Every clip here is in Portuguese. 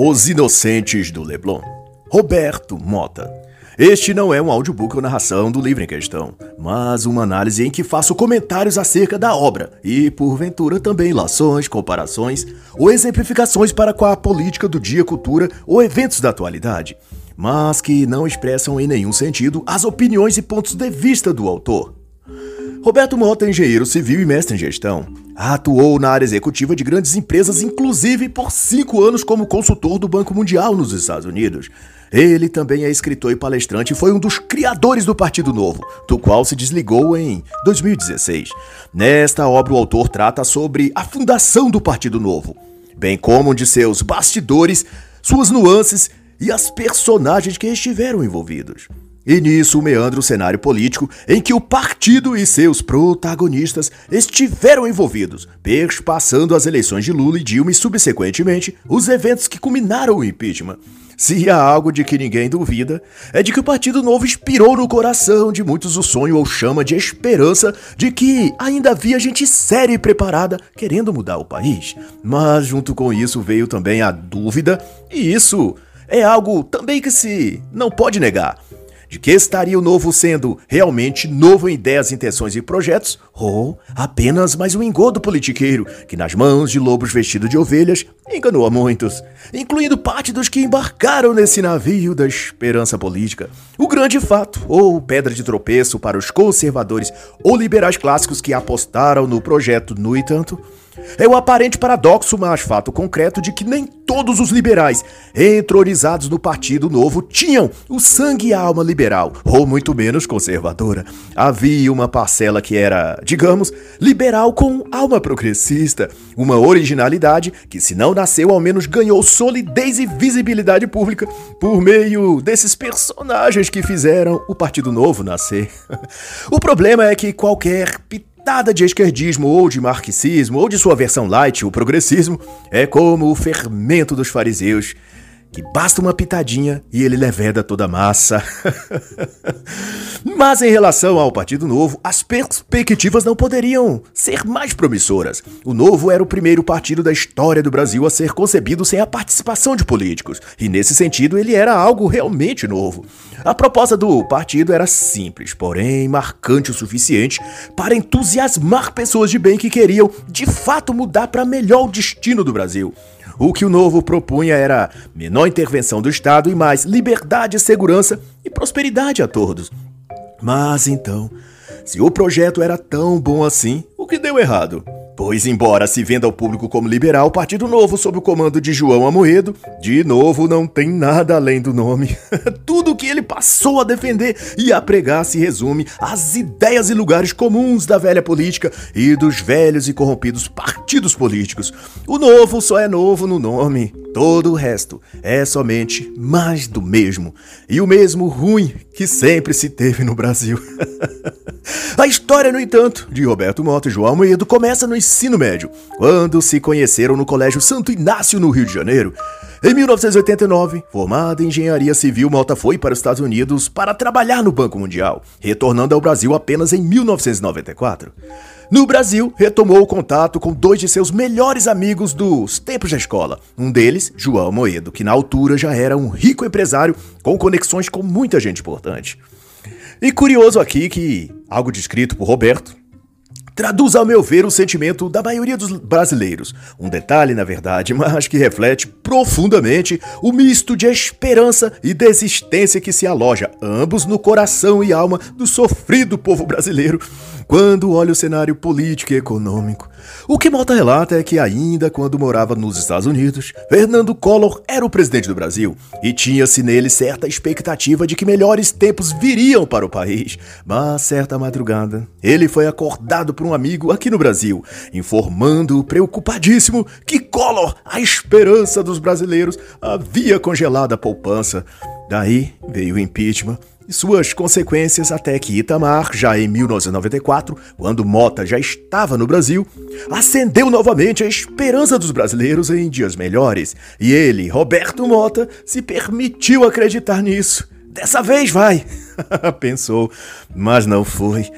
Os Inocentes do Leblon. Roberto Mota. Este não é um audiobook ou narração do livro em questão, mas uma análise em que faço comentários acerca da obra e, porventura, também lações, comparações ou exemplificações para com a política do dia, cultura ou eventos da atualidade, mas que não expressam em nenhum sentido as opiniões e pontos de vista do autor. Roberto Mota é engenheiro civil e mestre em gestão. Atuou na área executiva de grandes empresas, inclusive por cinco anos como consultor do Banco Mundial nos Estados Unidos. Ele também é escritor e palestrante e foi um dos criadores do Partido Novo, do qual se desligou em 2016. Nesta obra, o autor trata sobre a fundação do Partido Novo, bem como de seus bastidores, suas nuances e as personagens que estiveram envolvidos. E nisso meandra o cenário político em que o partido e seus protagonistas estiveram envolvidos, perspassando as eleições de Lula e Dilma e, subsequentemente, os eventos que culminaram o impeachment. Se há algo de que ninguém duvida, é de que o Partido Novo inspirou no coração de muitos o sonho ou chama de esperança de que ainda havia gente séria e preparada querendo mudar o país. Mas junto com isso veio também a dúvida, e isso é algo também que se não pode negar de que estaria o novo sendo realmente novo em ideias, intenções e projetos, ou apenas mais um engodo politiqueiro que, nas mãos de lobos vestidos de ovelhas, enganou a muitos, incluindo parte dos que embarcaram nesse navio da esperança política. O grande fato, ou pedra de tropeço para os conservadores ou liberais clássicos que apostaram no projeto, no entanto, é o aparente paradoxo, mas fato concreto de que nem todos os liberais entronizados no Partido Novo tinham o sangue e a alma liberal, ou muito menos conservadora. Havia uma parcela que era, digamos, liberal com alma progressista, uma originalidade que, se não nasceu, ao menos ganhou solidez e visibilidade pública por meio desses personagens que fizeram o Partido Novo nascer. o problema é que qualquer Nada de esquerdismo ou de marxismo ou de sua versão light, o progressismo, é como o fermento dos fariseus, que basta uma pitadinha e ele leveda toda a massa. Mas em relação ao Partido Novo, as perspectivas não poderiam ser mais promissoras. O Novo era o primeiro partido da história do Brasil a ser concebido sem a participação de políticos, e nesse sentido ele era algo realmente novo. A proposta do partido era simples, porém marcante o suficiente para entusiasmar pessoas de bem que queriam de fato mudar para melhor o destino do Brasil. O que o novo propunha era menor intervenção do Estado e mais liberdade, segurança e prosperidade a todos. Mas então, se o projeto era tão bom assim, o que deu errado? Pois, embora se venda ao público como liberal, o Partido Novo, sob o comando de João Amoedo, de novo não tem nada além do nome. Tudo que ele passou a defender e a pregar se resume às ideias e lugares comuns da velha política e dos velhos e corrompidos partidos políticos. O novo só é novo no nome. Todo o resto é somente mais do mesmo. E o mesmo ruim que sempre se teve no Brasil. a história, no entanto, de Roberto Mota e João Almeida começa no ensino médio, quando se conheceram no Colégio Santo Inácio, no Rio de Janeiro. Em 1989, formada em engenharia civil, Mota foi para os Estados Unidos para trabalhar no Banco Mundial, retornando ao Brasil apenas em 1994. No Brasil, retomou o contato com dois de seus melhores amigos dos tempos da escola. Um deles, João Moedo, que na altura já era um rico empresário com conexões com muita gente importante. E curioso aqui que algo descrito por Roberto traduz, ao meu ver, o sentimento da maioria dos brasileiros. Um detalhe, na verdade, mas que reflete profundamente o misto de esperança e desistência que se aloja, ambos no coração e alma do sofrido povo brasileiro, quando olha o cenário político e econômico. O que Mota relata é que, ainda quando morava nos Estados Unidos, Fernando Collor era o presidente do Brasil e tinha-se nele certa expectativa de que melhores tempos viriam para o país. Mas, certa madrugada, ele foi acordado por um amigo aqui no Brasil, informando preocupadíssimo que Collor, a esperança dos brasileiros, havia congelado a poupança. Daí veio o impeachment e suas consequências até que Itamar, já em 1994, quando Mota já estava no Brasil, acendeu novamente a esperança dos brasileiros em dias melhores. E ele, Roberto Mota, se permitiu acreditar nisso. Dessa vez vai, pensou, mas não foi.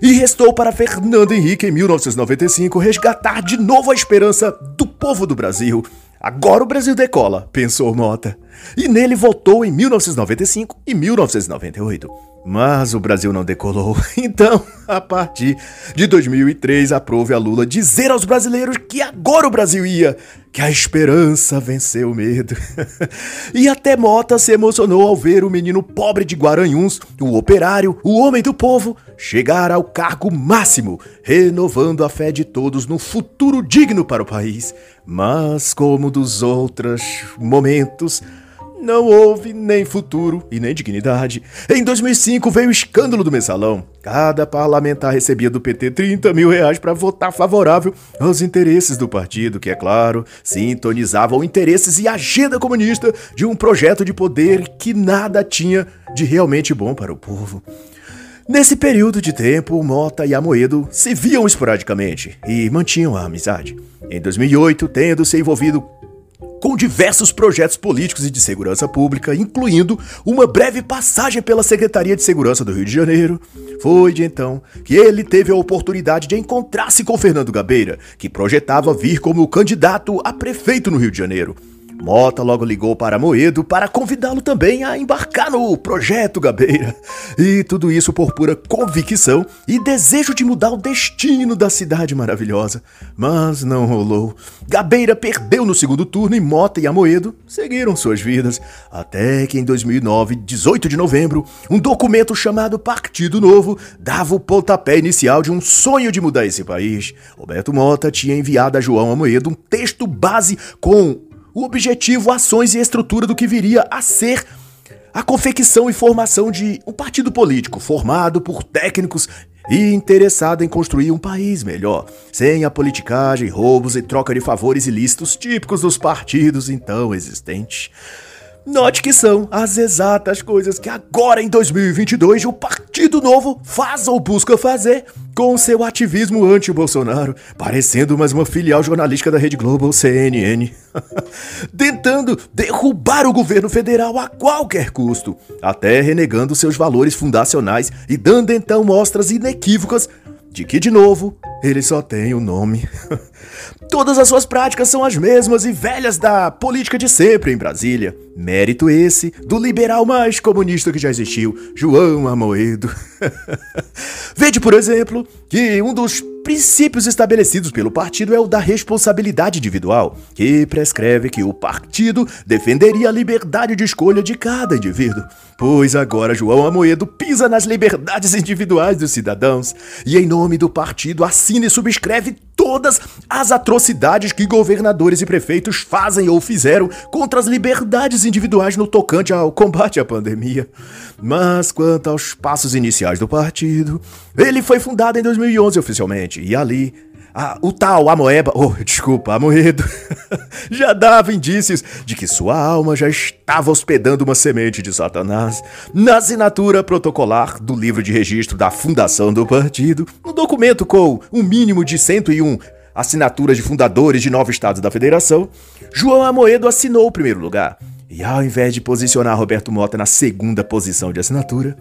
E restou para Fernando Henrique, em 1995, resgatar de novo a esperança do povo do Brasil Agora o Brasil decola, pensou Mota. E nele votou em 1995 e 1998. Mas o Brasil não decolou. Então, a partir de 2003, aprove a Lula dizer aos brasileiros que agora o Brasil ia, que a esperança venceu o medo. e até Mota se emocionou ao ver o menino pobre de Guaranhuns, o operário, o homem do povo, chegar ao cargo máximo, renovando a fé de todos no futuro digno para o país. Mas, como dos outros momentos, não houve nem futuro e nem dignidade. Em 2005 veio o escândalo do mensalão. Cada parlamentar recebia do PT 30 mil reais para votar favorável aos interesses do partido, que, é claro, sintonizavam interesses e agenda comunista de um projeto de poder que nada tinha de realmente bom para o povo. Nesse período de tempo, Mota e Amoedo se viam esporadicamente e mantinham a amizade. Em 2008, tendo se envolvido com diversos projetos políticos e de segurança pública, incluindo uma breve passagem pela Secretaria de Segurança do Rio de Janeiro. Foi de então que ele teve a oportunidade de encontrar-se com Fernando Gabeira, que projetava vir como candidato a prefeito no Rio de Janeiro. Mota logo ligou para Moedo para convidá-lo também a embarcar no projeto Gabeira. E tudo isso por pura convicção e desejo de mudar o destino da cidade maravilhosa. Mas não rolou. Gabeira perdeu no segundo turno e Mota e Amoedo seguiram suas vidas. Até que em 2009, 18 de novembro, um documento chamado Partido Novo dava o pontapé inicial de um sonho de mudar esse país. Roberto Mota tinha enviado a João Amoedo um texto base com o objetivo, ações e estrutura do que viria a ser a confecção e formação de um partido político formado por técnicos e interessado em construir um país melhor, sem a politicagem, roubos e troca de favores ilícitos típicos dos partidos então existentes. Note que são as exatas coisas que agora em 2022 o Partido Novo faz ou busca fazer com seu ativismo anti-Bolsonaro, parecendo mais uma filial jornalística da Rede Globo ou CNN, tentando derrubar o governo federal a qualquer custo, até renegando seus valores fundacionais e dando então mostras inequívocas de que, de novo, ele só tem o nome. Todas as suas práticas são as mesmas e velhas da política de sempre em Brasília. Mérito esse do liberal mais comunista que já existiu, João Amoedo. Vede, por exemplo, que um dos princípios estabelecidos pelo partido é o da responsabilidade individual, que prescreve que o partido defenderia a liberdade de escolha de cada indivíduo. Pois agora João Amoedo pisa nas liberdades individuais dos cidadãos e, em nome do partido, assina e subscreve todas as atrocidades que governadores e prefeitos fazem ou fizeram contra as liberdades individuais no tocante ao combate à pandemia. Mas quanto aos passos iniciais do partido, ele foi fundado em 2011 oficialmente e ali o tal Amoeba, oh, desculpa, Amoedo, já dava indícios de que sua alma já estava hospedando uma semente de Satanás na assinatura protocolar do livro de registro da fundação do partido, um documento com um mínimo de 101 assinaturas de fundadores de nove estados da federação, João Amoedo assinou o primeiro lugar. E ao invés de posicionar Roberto Mota na segunda posição de assinatura,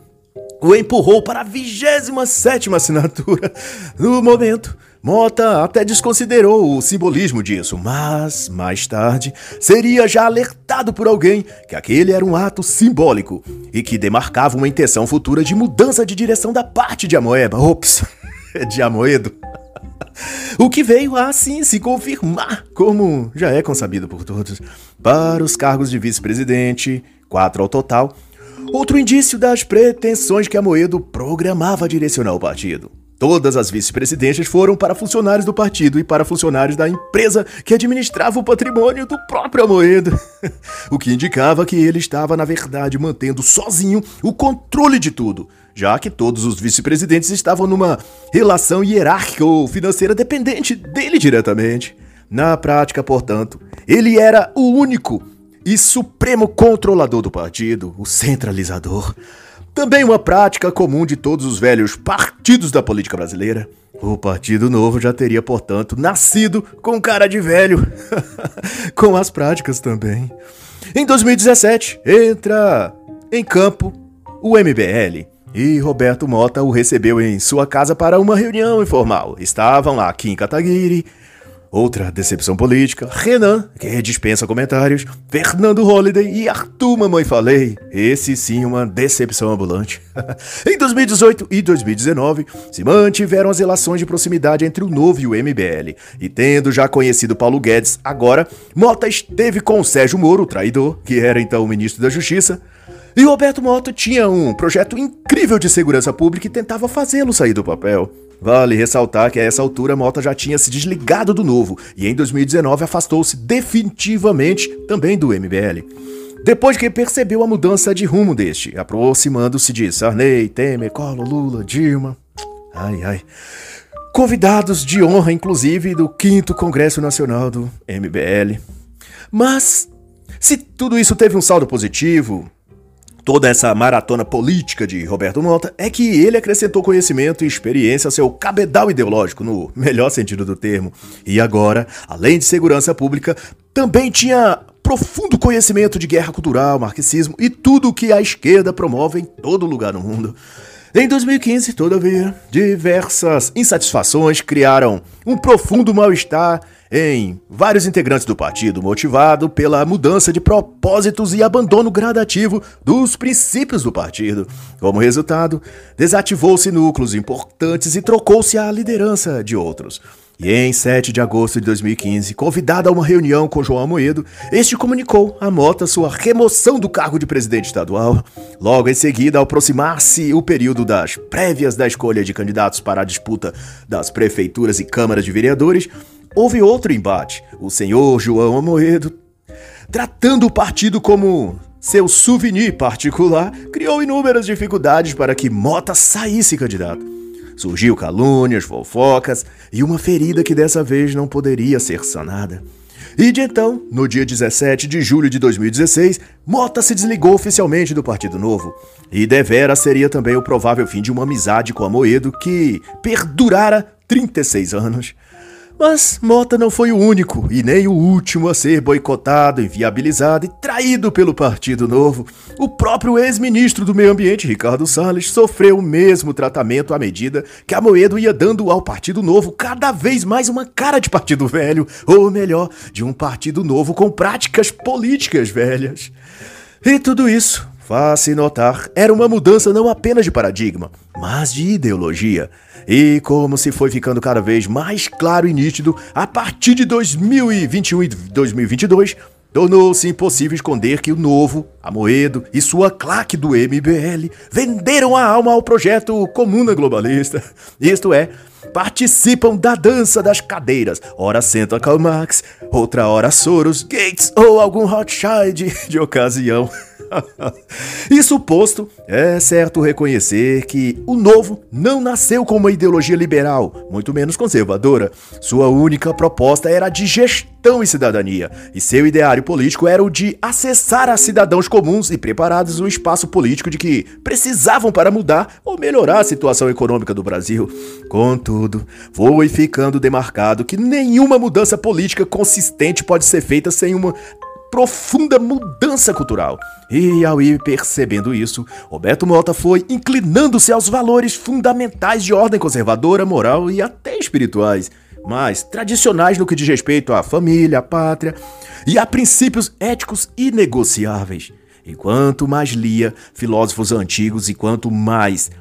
o empurrou para a 27 assinatura. No momento, Mota até desconsiderou o simbolismo disso, mas mais tarde seria já alertado por alguém que aquele era um ato simbólico e que demarcava uma intenção futura de mudança de direção da parte de Amoeba. Ops, de Amoedo. O que veio assim se confirmar, como já é consabido por todos, para os cargos de vice-presidente, quatro ao total, outro indício das pretensões que Amoedo programava direcionar o partido. Todas as vice-presidências foram para funcionários do partido e para funcionários da empresa que administrava o patrimônio do próprio Amoedo. o que indicava que ele estava, na verdade, mantendo sozinho o controle de tudo, já que todos os vice-presidentes estavam numa relação hierárquica ou financeira dependente dele diretamente. Na prática, portanto, ele era o único e supremo controlador do partido, o centralizador. Também uma prática comum de todos os velhos partidos da política brasileira. O Partido Novo já teria, portanto, nascido com cara de velho. com as práticas também. Em 2017, entra em campo o MBL. E Roberto Mota o recebeu em sua casa para uma reunião informal. Estavam lá Kim Kataguiri, Outra decepção política, Renan, que dispensa comentários, Fernando Holliday e Arthur Mamãe Falei. Esse sim uma decepção ambulante. em 2018 e 2019, se mantiveram as relações de proximidade entre o Novo e o MBL. E tendo já conhecido Paulo Guedes, agora, Mota esteve com o Sérgio Moro, o traidor, que era então o ministro da Justiça, e Roberto Mota tinha um projeto incrível de segurança pública e tentava fazê-lo sair do papel. Vale ressaltar que a essa altura Mota já tinha se desligado do novo e em 2019 afastou-se definitivamente também do MBL. Depois que percebeu a mudança de rumo deste, aproximando-se de Sarney, Temer, Collor, Lula, Dilma. Ai, ai. Convidados de honra, inclusive, do 5 Congresso Nacional do MBL. Mas, se tudo isso teve um saldo positivo, toda essa maratona política de Roberto Monta é que ele acrescentou conhecimento e experiência ao seu cabedal ideológico, no melhor sentido do termo. E agora, além de segurança pública, também tinha profundo conhecimento de guerra cultural, marxismo e tudo o que a esquerda promove em todo lugar no mundo. Em 2015, todavia, diversas insatisfações criaram um profundo mal-estar em vários integrantes do partido, motivado pela mudança de propósitos e abandono gradativo dos princípios do partido. Como resultado, desativou-se núcleos importantes e trocou-se a liderança de outros. E em 7 de agosto de 2015, convidado a uma reunião com João Amoedo, este comunicou a Mota sua remoção do cargo de presidente estadual. Logo em seguida, ao aproximar-se o período das prévias da escolha de candidatos para a disputa das prefeituras e câmaras de vereadores, houve outro embate. O senhor João Amoedo, tratando o partido como seu souvenir particular, criou inúmeras dificuldades para que Mota saísse candidato. Surgiu calúnias, fofocas e uma ferida que dessa vez não poderia ser sanada. E de então, no dia 17 de julho de 2016, Mota se desligou oficialmente do Partido Novo. E devera seria também o provável fim de uma amizade com Amoedo que perdurara 36 anos. Mas Mota não foi o único e nem o último a ser boicotado, inviabilizado e traído pelo Partido Novo. O próprio ex-ministro do Meio Ambiente, Ricardo Salles, sofreu o mesmo tratamento à medida que Amoedo ia dando ao Partido Novo cada vez mais uma cara de partido velho, ou melhor, de um partido novo com práticas políticas velhas. E tudo isso Faz-se notar, era uma mudança não apenas de paradigma, mas de ideologia. E como se foi ficando cada vez mais claro e nítido, a partir de 2021 e 2022, tornou-se impossível esconder que o novo, Amoedo e sua claque do MBL venderam a alma ao projeto Comuna Globalista. Isto é, participam da dança das cadeiras. Ora senta Karl Marx, outra hora Soros, Gates ou algum Rothschild de ocasião. Isso posto, é certo reconhecer que o novo não nasceu com uma ideologia liberal, muito menos conservadora. Sua única proposta era de gestão e cidadania, e seu ideário político era o de acessar a cidadãos comuns e preparados o espaço político de que precisavam para mudar ou melhorar a situação econômica do Brasil. Contudo, foi ficando demarcado que nenhuma mudança política consistente pode ser feita sem uma profunda mudança cultural. E ao ir percebendo isso, Roberto Mota foi inclinando-se aos valores fundamentais de ordem conservadora, moral e até espirituais, mas tradicionais no que diz respeito à família, à pátria e a princípios éticos inegociáveis. E quanto mais lia filósofos antigos e quanto mais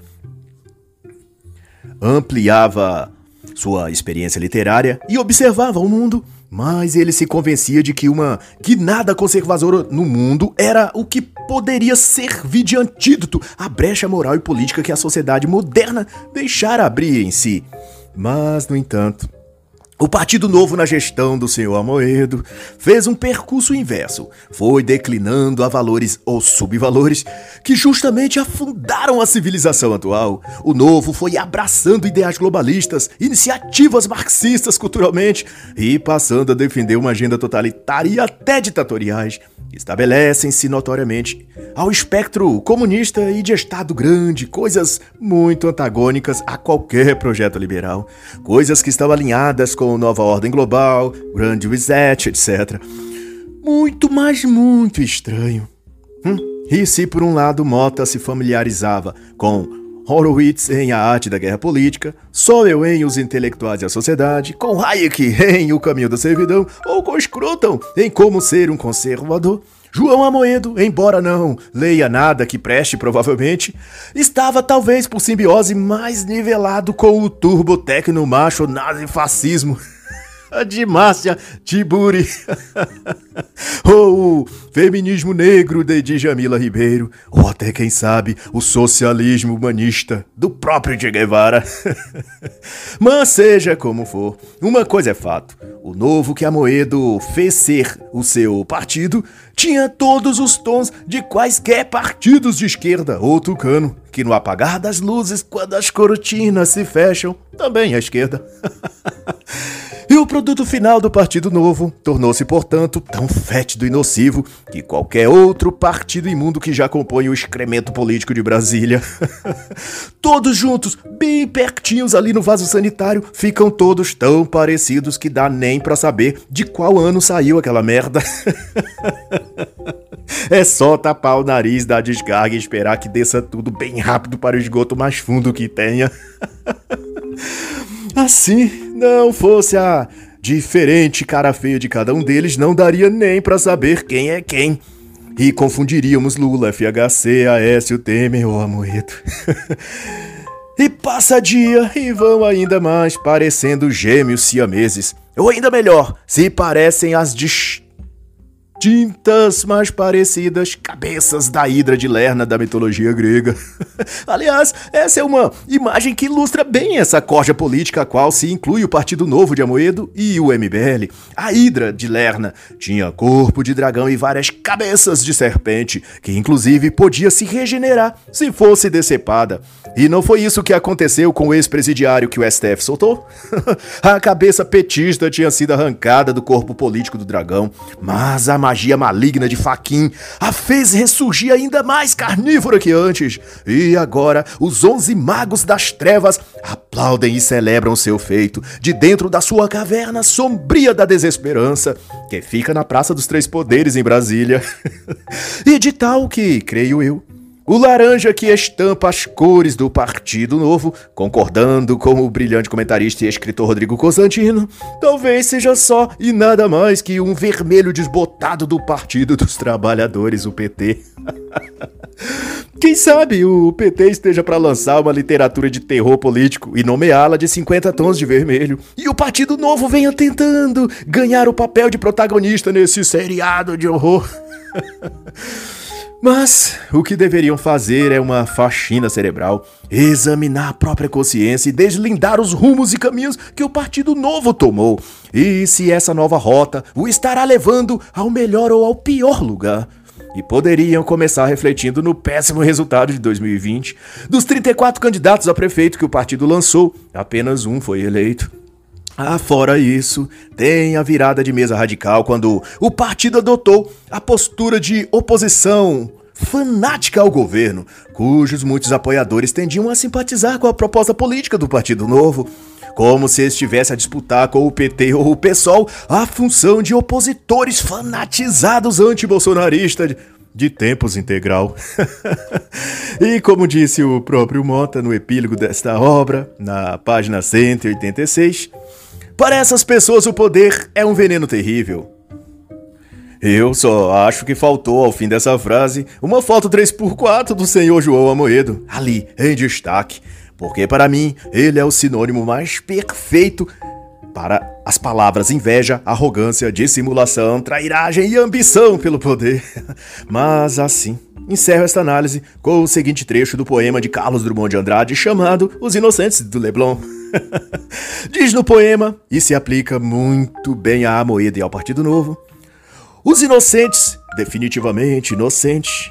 ampliava sua experiência literária e observava o mundo, mas ele se convencia de que uma guinada conservadora no mundo era o que poderia servir de antídoto à brecha moral e política que a sociedade moderna deixara abrir em si. Mas, no entanto, o Partido Novo, na gestão do senhor Amoedo, fez um percurso inverso. Foi declinando a valores ou subvalores que justamente afundaram a civilização atual. O Novo foi abraçando ideais globalistas, iniciativas marxistas culturalmente e passando a defender uma agenda totalitária e até ditatoriais estabelecem-se notoriamente ao espectro comunista e de Estado grande, coisas muito antagônicas a qualquer projeto liberal, coisas que estão alinhadas com nova ordem global, grande reset, etc. Muito, mas muito estranho. Hum? E se por um lado Mota se familiarizava com Horowitz em A Arte da Guerra Política, Sowell em Os Intelectuais e a Sociedade, com Hayek em O Caminho da Servidão, ou com Scruton em Como Ser um Conservador, João Amoedo, embora não leia nada que preste provavelmente, estava talvez por simbiose mais nivelado com o turbo tecno macho nazi-fascismo de Márcia Tiburi. ou o feminismo negro de Djamila Ribeiro. Ou até, quem sabe, o socialismo humanista do próprio Che Guevara. Mas seja como for, uma coisa é fato. O novo que Amoedo fez ser o seu partido tinha todos os tons de quaisquer partidos de esquerda ou tucano, que no apagar das luzes, quando as cortinas se fecham, também à esquerda. E o produto final do Partido Novo tornou-se, portanto, tão fétido e nocivo que qualquer outro partido imundo que já compõe o excremento político de Brasília. todos juntos, bem pertinhos ali no vaso sanitário, ficam todos tão parecidos que dá nem para saber de qual ano saiu aquela merda. É só tapar o nariz da descarga e esperar que desça tudo bem rápido para o esgoto mais fundo que tenha. Assim, não fosse a diferente cara feia de cada um deles, não daria nem para saber quem é quem. E confundiríamos Lula, FHC, Aécio, Temer ou Amoedo. e passa dia e vão ainda mais parecendo gêmeos siameses. Ou ainda melhor, se parecem as dis tintas mais parecidas, cabeças da hidra de Lerna da mitologia grega. Aliás, essa é uma imagem que ilustra bem essa corja política a qual se inclui o Partido Novo de Amoedo e o MBL. A hidra de Lerna tinha corpo de dragão e várias cabeças de serpente, que inclusive podia se regenerar se fosse decepada. E não foi isso que aconteceu com o ex-presidiário que o STF soltou? a cabeça petista tinha sido arrancada do corpo político do dragão, mas a magia maligna de Faquin a fez ressurgir ainda mais carnívora que antes. E agora os onze magos das trevas aplaudem e celebram seu feito de dentro da sua caverna sombria da desesperança, que fica na Praça dos Três Poderes em Brasília. e de tal que, creio eu, o laranja que estampa as cores do Partido Novo, concordando com o brilhante comentarista e escritor Rodrigo Cosantino, talvez seja só e nada mais que um vermelho desbotado do Partido dos Trabalhadores, o PT. Quem sabe o PT esteja para lançar uma literatura de terror político e nomeá-la de 50 tons de vermelho. E o Partido Novo venha tentando ganhar o papel de protagonista nesse seriado de horror. Mas o que deveriam fazer é uma faxina cerebral, examinar a própria consciência e deslindar os rumos e caminhos que o Partido Novo tomou. E se essa nova rota o estará levando ao melhor ou ao pior lugar. E poderiam começar refletindo no péssimo resultado de 2020. Dos 34 candidatos a prefeito que o partido lançou, apenas um foi eleito. Ah, fora isso, tem a virada de mesa radical quando o partido adotou a postura de oposição fanática ao governo, cujos muitos apoiadores tendiam a simpatizar com a proposta política do Partido Novo, como se estivesse a disputar com o PT ou o PSOL a função de opositores fanatizados anti-bolsonaristas de tempos integral. e como disse o próprio Mota no epílogo desta obra, na página 186, para essas pessoas o poder é um veneno terrível. Eu só acho que faltou ao fim dessa frase uma foto 3x4 do senhor João Amoedo, ali, em destaque, porque para mim ele é o sinônimo mais perfeito para as palavras inveja, arrogância, dissimulação, trairagem e ambição pelo poder. Mas assim, encerro esta análise com o seguinte trecho do poema de Carlos Drummond de Andrade chamado Os Inocentes do Leblon. Diz no poema, e se aplica muito bem a Amoedo e ao Partido Novo, os inocentes, definitivamente inocentes,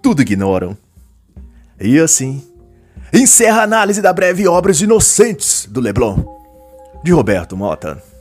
tudo ignoram. E assim, encerra a análise da breve obra Os Inocentes do Leblon, de Roberto Mota.